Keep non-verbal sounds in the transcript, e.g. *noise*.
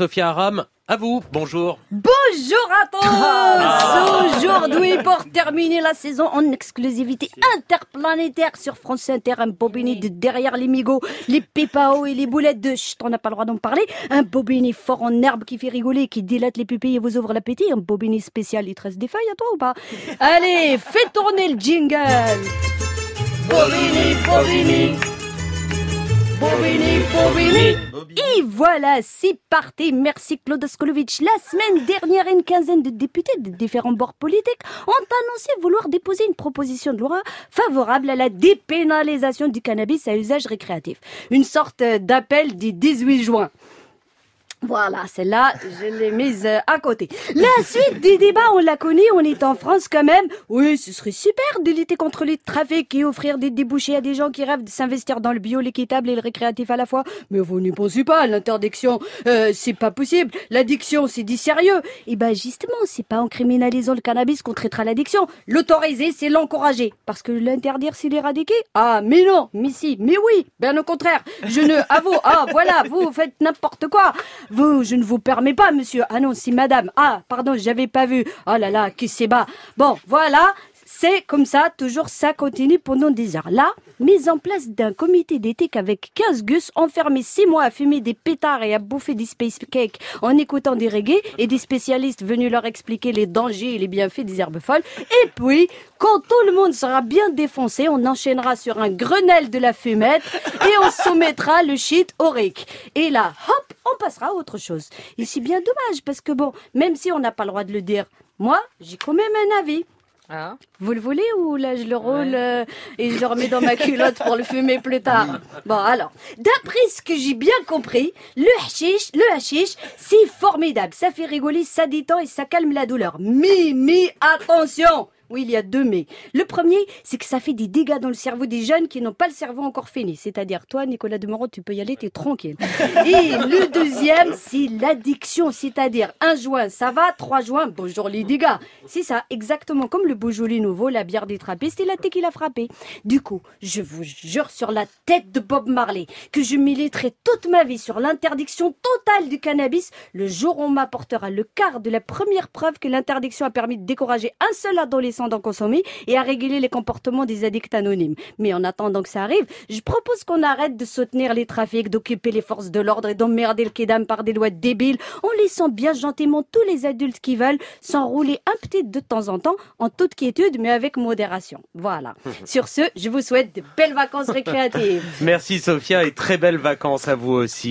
Sophia Aram. À vous, bonjour. Bonjour à tous ah. Aujourd'hui, pour terminer la saison en exclusivité interplanétaire sur France Inter, un bobiné de derrière les migots, les pépao et les boulettes de... Chut, on n'a pas le droit d'en parler. Un bobiné fort en herbe qui fait rigoler, qui dilate les pupilles et vous ouvre l'appétit. Un bobiné spécial, il te reste des feuilles à toi ou pas? *laughs* Allez, fais tourner le jingle Bobini, Bobini Et voilà, c'est parti. Merci Claude Skolovic. La semaine dernière, une quinzaine de députés de différents bords politiques ont annoncé vouloir déposer une proposition de loi favorable à la dépénalisation du cannabis à usage récréatif. Une sorte d'appel du 18 juin. Voilà, celle-là, je l'ai mise euh, à côté. La *laughs* suite des débats, on l'a connue, on est en France quand même. Oui, ce serait super de lutter contre les trafics et offrir des débouchés à des gens qui rêvent de s'investir dans le bio, l'équitable et le récréatif à la fois. Mais vous n'y pensez pas, l'interdiction, euh, c'est pas possible. L'addiction, c'est dit sérieux. Et eh ben justement, c'est pas en criminalisant le cannabis qu'on traitera l'addiction. L'autoriser, c'est l'encourager. Parce que l'interdire, c'est l'éradiquer? Ah, mais non, mais si, mais oui, bien au contraire. Je ne, avoue, ah voilà, vous faites n'importe quoi. Vous, je ne vous permets pas, monsieur. Ah non, c'est madame. Ah, pardon, j'avais pas vu. Oh là là, qui c'est bas. Bon, voilà. C'est comme ça, toujours ça continue pendant des heures. Là, mise en place d'un comité d'éthique avec 15 gus enfermés 6 mois à fumer des pétards et à bouffer des space cakes en écoutant des reggae et des spécialistes venus leur expliquer les dangers et les bienfaits des herbes folles. Et puis, quand tout le monde sera bien défoncé, on enchaînera sur un Grenelle de la fumette et on soumettra le shit au RIC. Et là, hop, on passera à autre chose. Et c'est bien dommage parce que bon, même si on n'a pas le droit de le dire, moi, j'ai quand même un avis. Ah. Vous le voulez ou là je le roule euh, et je le remets dans ma culotte pour le fumer plus tard Bon alors, d'après ce que j'ai bien compris, le hashish, le hashish, c'est formidable. Ça fait rigoler, ça détend et ça calme la douleur. Mais, mais attention oui, il y a deux mais. Le premier, c'est que ça fait des dégâts dans le cerveau des jeunes qui n'ont pas le cerveau encore fini. C'est-à-dire, toi, Nicolas Demorand, tu peux y aller, t'es tranquille. *laughs* Et le deuxième, c'est l'addiction. C'est-à-dire, un joint, ça va, trois joints, bonjour les dégâts. C'est ça, exactement comme le Beaujolais nouveau, la bière des trappistes et la thé qui l'a frappé. Du coup, je vous jure sur la tête de Bob Marley que je militerai toute ma vie sur l'interdiction totale du cannabis le jour où on m'apportera le quart de la première preuve que l'interdiction a permis de décourager un seul adolescent d'en consommer et à réguler les comportements des addicts anonymes. Mais en attendant que ça arrive, je propose qu'on arrête de soutenir les trafics, d'occuper les forces de l'ordre et d'emmerder le Kédam par des lois débiles en laissant bien gentiment tous les adultes qui veulent s'enrouler un petit de temps en temps en toute quiétude mais avec modération. Voilà. *laughs* Sur ce, je vous souhaite de belles vacances récréatives. Merci Sophia et très belles vacances à vous aussi.